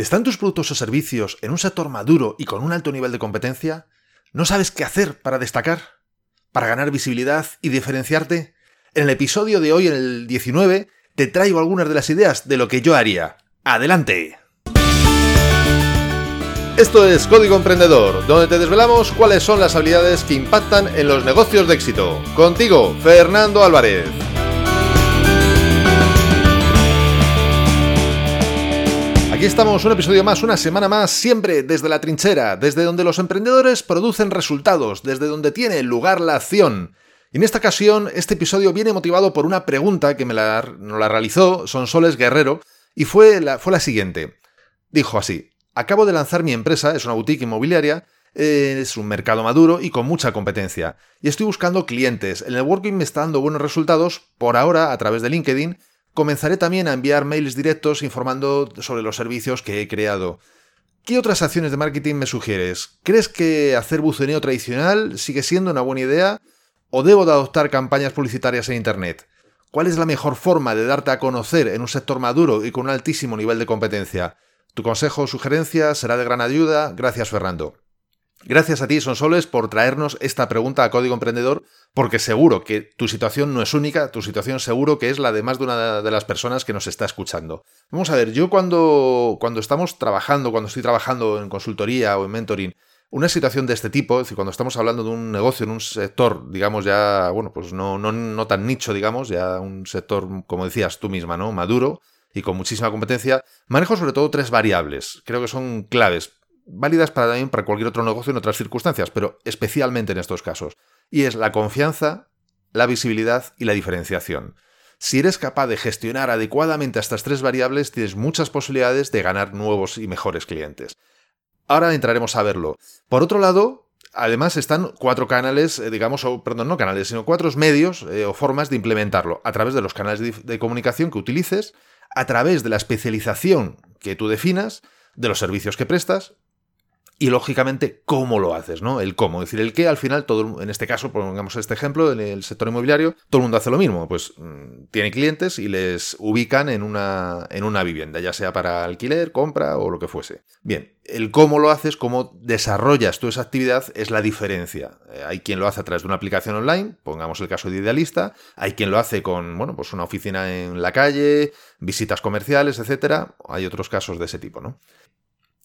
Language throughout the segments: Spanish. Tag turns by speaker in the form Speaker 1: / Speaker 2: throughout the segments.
Speaker 1: ¿Están tus productos o servicios en un sector maduro y con un alto nivel de competencia? ¿No sabes qué hacer para destacar? ¿Para ganar visibilidad y diferenciarte? En el episodio de hoy, en el 19, te traigo algunas de las ideas de lo que yo haría. ¡Adelante! Esto es Código Emprendedor, donde te desvelamos cuáles son las habilidades que impactan en los negocios de éxito. Contigo, Fernando Álvarez. Aquí estamos, un episodio más, una semana más, siempre desde la trinchera, desde donde los emprendedores producen resultados, desde donde tiene lugar la acción. Y en esta ocasión, este episodio viene motivado por una pregunta que me la, la realizó Sonsoles Guerrero, y fue la, fue la siguiente. Dijo así, acabo de lanzar mi empresa, es una boutique inmobiliaria, es un mercado maduro y con mucha competencia. Y estoy buscando clientes. El networking me está dando buenos resultados, por ahora a través de LinkedIn, Comenzaré también a enviar mails directos informando sobre los servicios que he creado. ¿Qué otras acciones de marketing me sugieres? ¿Crees que hacer buceneo tradicional sigue siendo una buena idea? ¿O debo de adoptar campañas publicitarias en Internet? ¿Cuál es la mejor forma de darte a conocer en un sector maduro y con un altísimo nivel de competencia? Tu consejo o sugerencia será de gran ayuda. Gracias, Fernando. Gracias a ti, Sonsoles, por traernos esta pregunta a Código Emprendedor, porque seguro que tu situación no es única, tu situación seguro que es la de más de una de las personas que nos está escuchando. Vamos a ver, yo cuando, cuando estamos trabajando, cuando estoy trabajando en consultoría o en mentoring, una situación de este tipo, es decir, cuando estamos hablando de un negocio en un sector, digamos ya, bueno, pues no, no, no tan nicho, digamos, ya un sector, como decías tú misma, ¿no? Maduro y con muchísima competencia, manejo sobre todo tres variables. Creo que son claves válidas para también para cualquier otro negocio en otras circunstancias, pero especialmente en estos casos. Y es la confianza, la visibilidad y la diferenciación. Si eres capaz de gestionar adecuadamente estas tres variables, tienes muchas posibilidades de ganar nuevos y mejores clientes. Ahora entraremos a verlo. Por otro lado, además están cuatro canales, eh, digamos, perdón, no canales, sino cuatro medios eh, o formas de implementarlo. A través de los canales de comunicación que utilices, a través de la especialización que tú definas, de los servicios que prestas y lógicamente cómo lo haces, ¿no? El cómo. Es decir, el qué al final, todo, en este caso, pongamos este ejemplo, en el sector inmobiliario, todo el mundo hace lo mismo. Pues mm, tiene clientes y les ubican en una, en una vivienda, ya sea para alquiler, compra o lo que fuese. Bien, el cómo lo haces, cómo desarrollas tú esa actividad es la diferencia. Eh, hay quien lo hace a través de una aplicación online, pongamos el caso de Idealista, hay quien lo hace con, bueno, pues una oficina en la calle, visitas comerciales, etcétera. Hay otros casos de ese tipo, ¿no?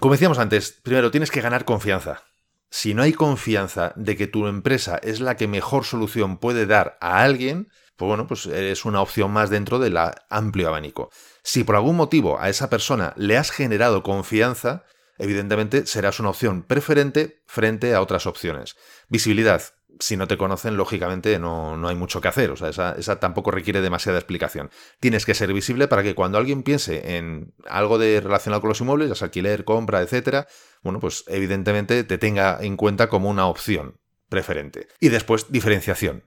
Speaker 1: Como decíamos antes, primero tienes que ganar confianza. Si no hay confianza de que tu empresa es la que mejor solución puede dar a alguien, pues bueno, pues es una opción más dentro del amplio abanico. Si por algún motivo a esa persona le has generado confianza, evidentemente serás una opción preferente frente a otras opciones. Visibilidad si no te conocen, lógicamente no, no, hay mucho que hacer. O sea, esa, esa, tampoco requiere demasiada explicación. Tienes que ser visible para que cuando alguien piense en algo de relacionado con los inmuebles, ya sea alquiler, compra, etcétera, bueno, pues evidentemente te tenga en cuenta como una opción preferente. Y después, diferenciación.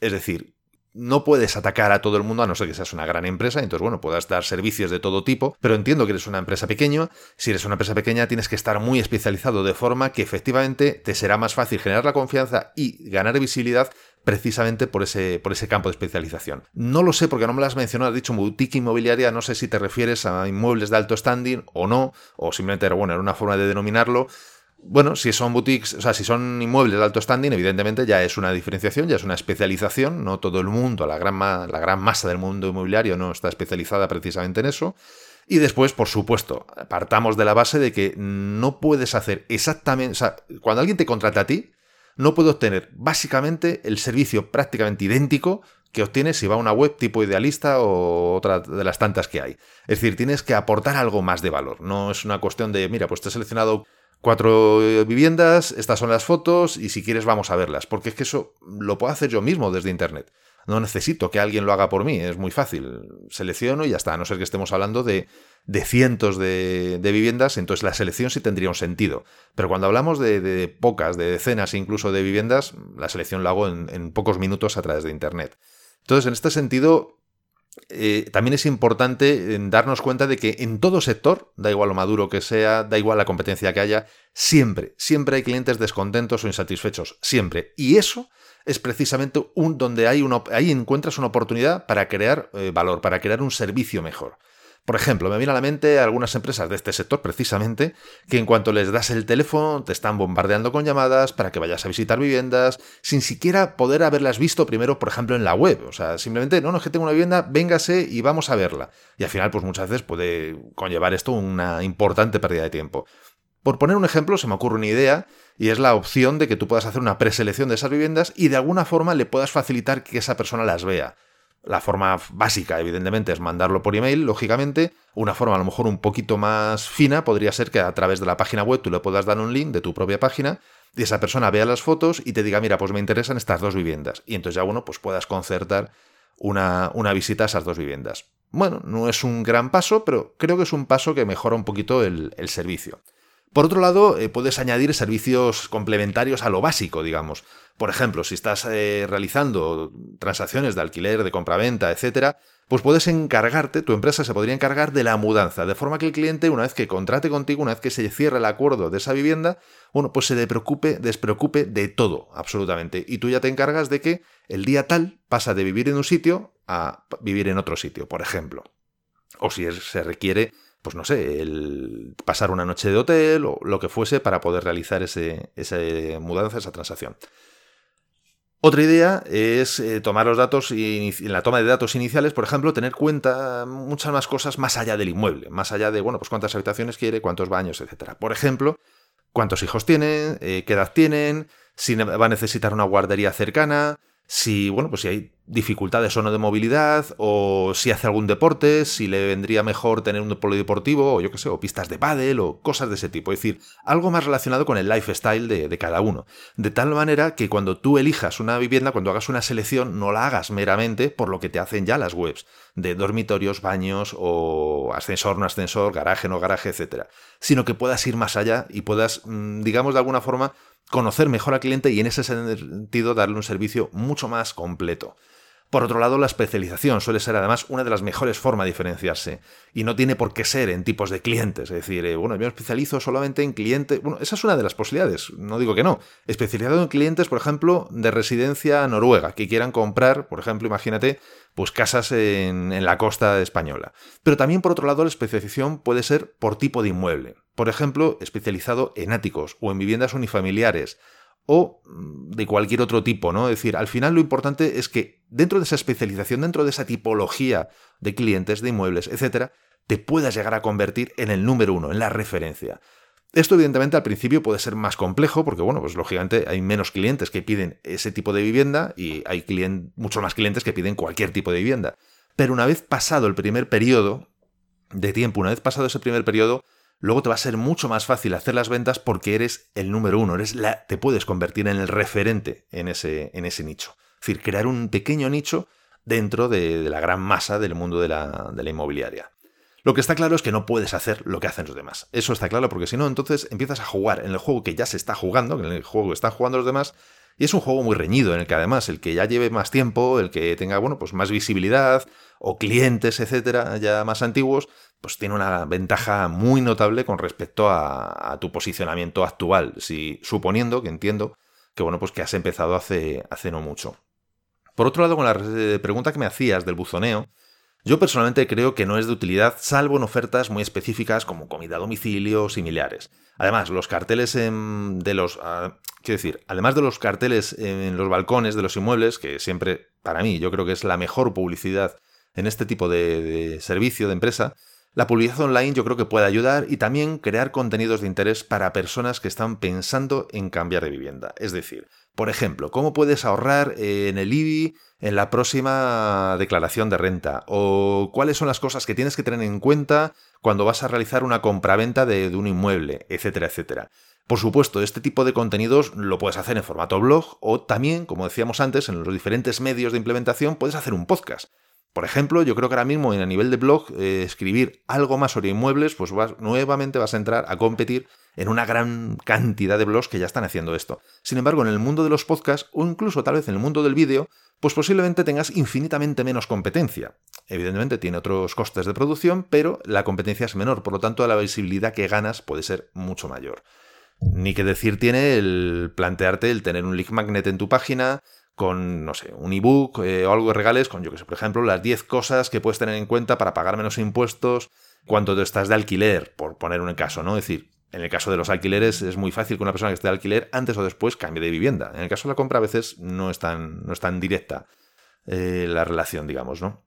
Speaker 1: Es decir, no puedes atacar a todo el mundo a no ser que seas una gran empresa, entonces bueno, puedas dar servicios de todo tipo, pero entiendo que eres una empresa pequeña, si eres una empresa pequeña tienes que estar muy especializado de forma que efectivamente te será más fácil generar la confianza y ganar visibilidad precisamente por ese, por ese campo de especialización. No lo sé porque no me lo has mencionado, has dicho boutique inmobiliaria, no sé si te refieres a inmuebles de alto standing o no, o simplemente bueno, era una forma de denominarlo. Bueno, si son boutiques, o sea, si son inmuebles de alto standing, evidentemente ya es una diferenciación, ya es una especialización. No todo el mundo, la gran, la gran masa del mundo inmobiliario no está especializada precisamente en eso. Y después, por supuesto, partamos de la base de que no puedes hacer exactamente. O sea, cuando alguien te contrata a ti, no puede obtener básicamente el servicio prácticamente idéntico que obtienes si va a una web tipo idealista o otra de las tantas que hay. Es decir, tienes que aportar algo más de valor. No es una cuestión de, mira, pues te he seleccionado cuatro eh, viviendas, estas son las fotos y si quieres vamos a verlas, porque es que eso lo puedo hacer yo mismo desde Internet. No necesito que alguien lo haga por mí, es muy fácil. Selecciono y ya está, a no ser que estemos hablando de, de cientos de, viviendas, entonces la selección sí tendría un sentido. Pero cuando hablamos de, pocas, de decenas incluso de viviendas, la selección la hago en, en pocos minutos a través de Internet. Entonces, en este sentido, eh, también es importante darnos cuenta de que en todo sector, da igual lo maduro que sea, da igual la competencia que haya, siempre, siempre hay clientes descontentos o insatisfechos, siempre. Y eso es precisamente un donde hay ahí encuentras una oportunidad para crear eh, valor, para crear un servicio mejor. Por ejemplo, me viene a la mente algunas empresas de este sector precisamente que en cuanto les das el teléfono te están bombardeando con llamadas para que vayas a visitar viviendas sin siquiera poder haberlas visto primero, por ejemplo, en la web. O sea, simplemente, no, no, es que tengo una vivienda, véngase y vamos a verla. Y al final, pues muchas veces puede conllevar esto una importante pérdida de tiempo. Por poner un ejemplo, se me ocurre una idea y es la opción de que tú puedas hacer una preselección de esas viviendas y de alguna forma le puedas facilitar que esa persona las vea. La forma básica, evidentemente, es mandarlo por email, lógicamente. Una forma a lo mejor un poquito más fina podría ser que a través de la página web tú le puedas dar un link de tu propia página y esa persona vea las fotos y te diga, mira, pues me interesan estas dos viviendas. Y entonces ya, bueno, pues puedas concertar una, una visita a esas dos viviendas. Bueno, no es un gran paso, pero creo que es un paso que mejora un poquito el, el servicio. Por otro lado, eh, puedes añadir servicios complementarios a lo básico, digamos. Por ejemplo, si estás eh, realizando transacciones de alquiler, de compraventa, etcétera, pues puedes encargarte, tu empresa se podría encargar de la mudanza, de forma que el cliente, una vez que contrate contigo, una vez que se cierre el acuerdo de esa vivienda, bueno, pues se preocupe, despreocupe de todo, absolutamente. Y tú ya te encargas de que el día tal pasa de vivir en un sitio a vivir en otro sitio, por ejemplo. O si se requiere pues no sé, el pasar una noche de hotel o lo que fuese para poder realizar ese, esa mudanza, esa transacción. Otra idea es eh, tomar los datos y en la toma de datos iniciales, por ejemplo, tener cuenta muchas más cosas más allá del inmueble, más allá de, bueno, pues cuántas habitaciones quiere, cuántos baños, etcétera. Por ejemplo, cuántos hijos tienen, eh, qué edad tienen, si va a necesitar una guardería cercana, si, bueno, pues si hay dificultades o no de movilidad, o si hace algún deporte, si le vendría mejor tener un polideportivo, o yo qué sé, o pistas de pádel, o cosas de ese tipo. Es decir, algo más relacionado con el lifestyle de, de cada uno. De tal manera que cuando tú elijas una vivienda, cuando hagas una selección, no la hagas meramente por lo que te hacen ya las webs, de dormitorios, baños, o ascensor, no ascensor, garaje, no garaje, etc. Sino que puedas ir más allá y puedas, mm, digamos de alguna forma, conocer mejor al cliente y en ese sentido darle un servicio mucho más completo. Por otro lado, la especialización suele ser además una de las mejores formas de diferenciarse y no tiene por qué ser en tipos de clientes. Es decir, eh, bueno, yo me especializo solamente en clientes. Bueno, esa es una de las posibilidades, no digo que no. Especializado en clientes, por ejemplo, de residencia noruega, que quieran comprar, por ejemplo, imagínate, pues casas en, en la costa española. Pero también, por otro lado, la especialización puede ser por tipo de inmueble. Por ejemplo, especializado en áticos o en viviendas unifamiliares o mm, de cualquier otro tipo, ¿no? Es decir, al final lo importante es que dentro de esa especialización, dentro de esa tipología de clientes, de inmuebles, etcétera, te puedas llegar a convertir en el número uno, en la referencia. Esto, evidentemente, al principio puede ser más complejo, porque, bueno, pues lógicamente hay menos clientes que piden ese tipo de vivienda y hay muchos más clientes que piden cualquier tipo de vivienda. Pero una vez pasado el primer periodo de tiempo, una vez pasado ese primer periodo, luego te va a ser mucho más fácil hacer las ventas porque eres el número uno, eres la, te puedes convertir en el referente en ese, en ese nicho. Es decir, crear un pequeño nicho dentro de, la gran masa del mundo de la, de la inmobiliaria. Lo que está claro es que no puedes hacer lo que hacen los demás. Eso está claro porque si no, entonces empiezas a jugar en el juego que ya se está jugando, en el juego que están jugando los demás, y es un juego muy reñido en el que además el que ya lleve más tiempo, el que tenga, bueno, pues más visibilidad o clientes, etcétera, ya más antiguos, pues tiene una ventaja muy notable con respecto a, tu posicionamiento actual, si suponiendo que entiendo que bueno, pues que has empezado hace, hace no mucho. Por otro lado, con la pregunta que me hacías del buzoneo, yo personalmente creo que no es de utilidad salvo en ofertas muy específicas como comida a domicilio o similares. Además, los carteles de los... Ah, quiero decir, además de los carteles en los balcones de los inmuebles, que siempre, para mí, yo creo que es la mejor publicidad en este tipo de servicio, de empresa, la publicidad online yo creo que puede ayudar y también crear contenidos de interés para personas que están pensando en cambiar de vivienda. Es decir, por ejemplo, ¿cómo puedes ahorrar en el IBI en la próxima declaración de renta? ¿O cuáles son las cosas que tienes que tener en cuenta cuando vas a realizar una compraventa de, de un inmueble? Etcétera, etcétera. Por supuesto, este tipo de contenidos lo puedes hacer en formato blog o también, como decíamos antes, en los diferentes medios de implementación puedes hacer un podcast. Por ejemplo, yo creo que ahora mismo a nivel de blog, eh, escribir algo más sobre inmuebles, pues nuevamente vas a entrar a competir en una gran cantidad de blogs que ya están haciendo esto. Sin embargo, en el mundo de los podcasts, o incluso tal vez en el mundo del vídeo, pues posiblemente tengas infinitamente menos competencia. Evidentemente tiene otros costes de producción, pero la competencia es menor, por lo tanto la visibilidad que ganas puede ser mucho mayor. Ni que decir tiene el plantearte el tener un link magnet en tu página, con, no sé, un ebook eh, o algo que regales con, yo que sé, por ejemplo, las 10 cosas que puedes tener en cuenta para pagar menos impuestos cuando estás de alquiler, por poner un caso, ¿no? Es decir, en el caso de los alquileres es muy fácil que una persona que esté de alquiler antes o después cambie de vivienda. En el caso de la compra a veces no es tan, no directa eh, la relación, digamos, ¿no?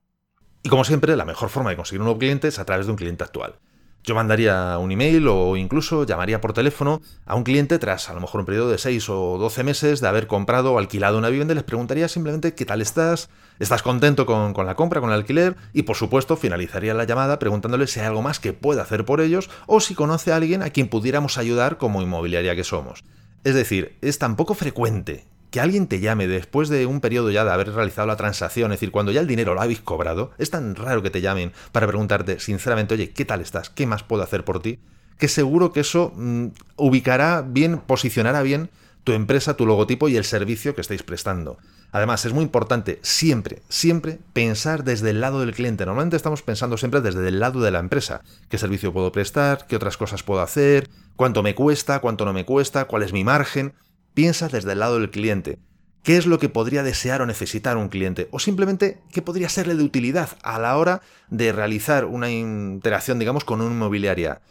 Speaker 1: Y como siempre, la mejor forma de conseguir un nuevo cliente es a través de un cliente actual. Yo mandaría un email o incluso llamaría por teléfono a un cliente tras a lo mejor un periodo de 6 o 12 meses de haber comprado o alquilado una vivienda y les preguntaría simplemente qué tal estás, estás contento con, con, la compra, con el alquiler y por supuesto finalizaría la llamada preguntándole si hay algo más que pueda hacer por ellos o si conoce a alguien a quien pudiéramos ayudar como inmobiliaria que somos. Es decir, es tan poco frecuente que alguien te llame después de un periodo ya de haber realizado la transacción, es decir, cuando ya el dinero lo habéis cobrado, es tan raro que te llamen para preguntarte sinceramente, oye, ¿qué tal estás? ¿Qué más puedo hacer por ti? Que seguro que eso mm, ubicará bien, posicionará bien tu empresa, tu logotipo y el servicio que estáis prestando. Además, es muy importante siempre, siempre pensar desde el lado del cliente. Normalmente estamos pensando siempre desde el lado de la empresa. ¿Qué servicio puedo prestar? ¿Qué otras cosas puedo hacer? ¿Cuánto me cuesta? ¿Cuánto no me cuesta? ¿Cuál es mi margen? Piensa desde el lado del cliente. ¿Qué es lo que podría desear o necesitar un cliente? O simplemente, ¿qué podría serle de utilidad a la hora de realizar una interacción, digamos, con una inmobiliaria?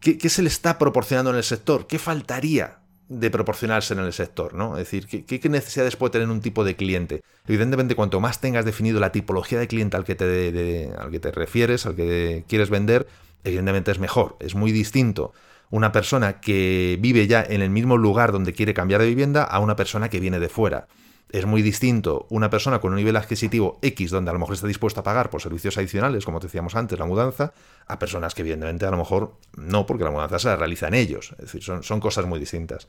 Speaker 1: ¿Qué, se le está proporcionando en el sector? ¿Qué faltaría de proporcionarse en el sector, ¿no? Es decir, ¿qué, necesidades puede tener un tipo de cliente? Evidentemente, cuanto más tengas definido la tipología de cliente al que te, al que te refieres, al que quieres vender, evidentemente es mejor, es muy distinto una persona que vive ya en el mismo lugar donde quiere cambiar de vivienda a una persona que viene de fuera. Es muy distinto una persona con un nivel adquisitivo X, donde a lo mejor está dispuesta a pagar por servicios adicionales, como decíamos antes, la mudanza, a personas que evidentemente a lo mejor no, porque la mudanza se la realizan ellos. Es decir, son, son cosas muy distintas.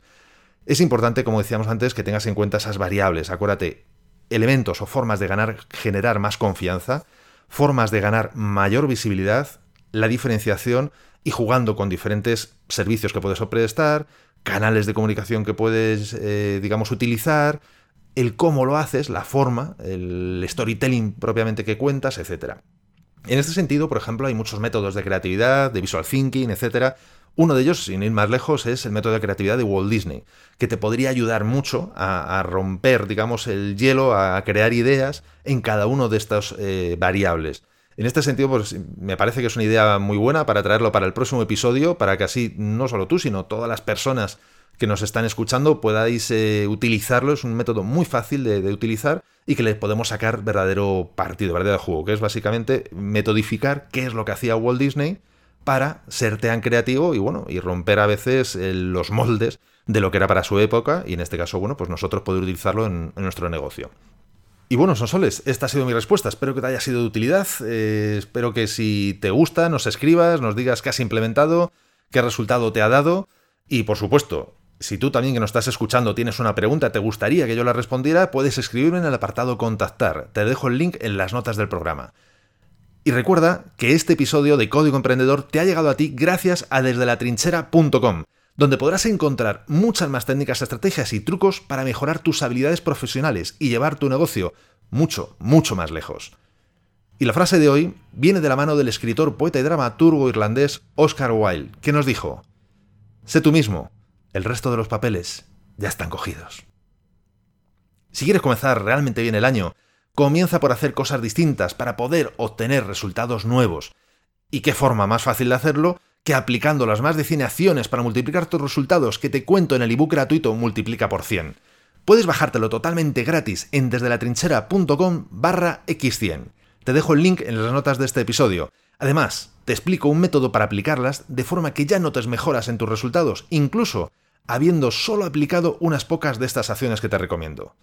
Speaker 1: Es importante, como decíamos antes, que tengas en cuenta esas variables. Acuérdate, elementos o formas de ganar, generar más confianza, formas de ganar mayor visibilidad, la diferenciación y jugando con diferentes servicios que puedes prestar, canales de comunicación que puedes, eh, digamos, utilizar, el cómo lo haces, la forma, el storytelling propiamente que cuentas, etc. En este sentido, por ejemplo, hay muchos métodos de creatividad, de visual thinking, etc. Uno de ellos, sin ir más lejos, es el método de creatividad de Walt Disney, que te podría ayudar mucho a, romper, digamos, el hielo, a crear ideas en cada uno de estas eh, variables. En este sentido, pues me parece que es una idea muy buena para traerlo para el próximo episodio, para que así no solo tú, sino todas las personas que nos están escuchando podáis eh, utilizarlo. Es un método muy fácil de, utilizar y que le podemos sacar verdadero partido, verdadero juego, que es básicamente metodificar qué es lo que hacía Walt Disney para ser tan creativo y bueno, y romper a veces eh, los moldes de lo que era para su época y en este caso, bueno, pues nosotros poder utilizarlo en nuestro negocio. Y bueno, Sonsoles, esta ha sido mi respuesta. Espero que te haya sido de utilidad. Eh, espero que si te gusta, nos escribas, nos digas qué has implementado, qué resultado te ha dado. Y por supuesto, si tú también que nos estás escuchando tienes una pregunta, te gustaría que yo la respondiera, puedes escribirme en el apartado contactar. Te dejo el link en las notas del programa. Y recuerda que este episodio de Código Emprendedor te ha llegado a ti gracias a desde la trinchera.com donde podrás encontrar muchas más técnicas, estrategias y trucos para mejorar tus habilidades profesionales y llevar tu negocio mucho, mucho más lejos. Y la frase de hoy viene de la mano del escritor, poeta y dramaturgo irlandés Oscar Wilde, que nos dijo, Sé tú mismo, el resto de los papeles ya están cogidos. Si quieres comenzar realmente bien el año, comienza por hacer cosas distintas para poder obtener resultados nuevos. ¿Y qué forma más fácil de hacerlo que aplicando las más de 100 acciones para multiplicar tus resultados que te cuento en el ebook gratuito Multiplica por 100. Puedes bajártelo totalmente gratis en desdelatrinchera.com barra x100. Te dejo el link en las notas de este episodio. Además, te explico un método para aplicarlas de forma que ya notes mejoras en tus resultados, incluso habiendo solo aplicado unas pocas de estas acciones que te recomiendo.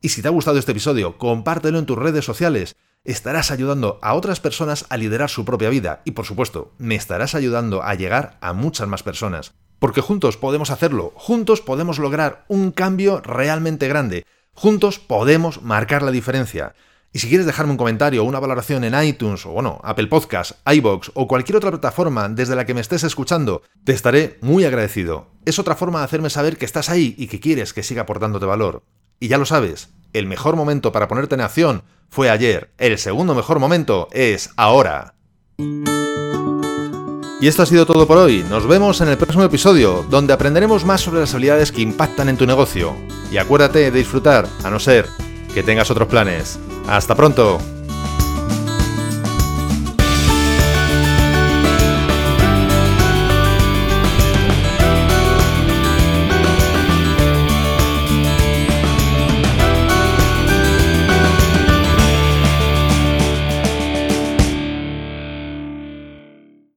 Speaker 1: Y si te ha gustado este episodio, compártelo en tus redes sociales estarás ayudando a otras personas a liderar su propia vida y por supuesto me estarás ayudando a llegar a muchas más personas. Porque juntos podemos hacerlo, juntos podemos lograr un cambio realmente grande, juntos podemos marcar la diferencia. Y si quieres dejarme un comentario o una valoración en iTunes o bueno, Apple Podcasts, iBox o cualquier otra plataforma desde la que me estés escuchando, te estaré muy agradecido. Es otra forma de hacerme saber que estás ahí y que quieres que siga aportándote valor. Y ya lo sabes, el mejor momento para ponerte en acción fue ayer. El segundo mejor momento es ahora. Y esto ha sido todo por hoy. Nos vemos en el próximo episodio, donde aprenderemos más sobre las habilidades que impactan en tu negocio. Y acuérdate de disfrutar, a no ser que tengas otros planes. Hasta pronto.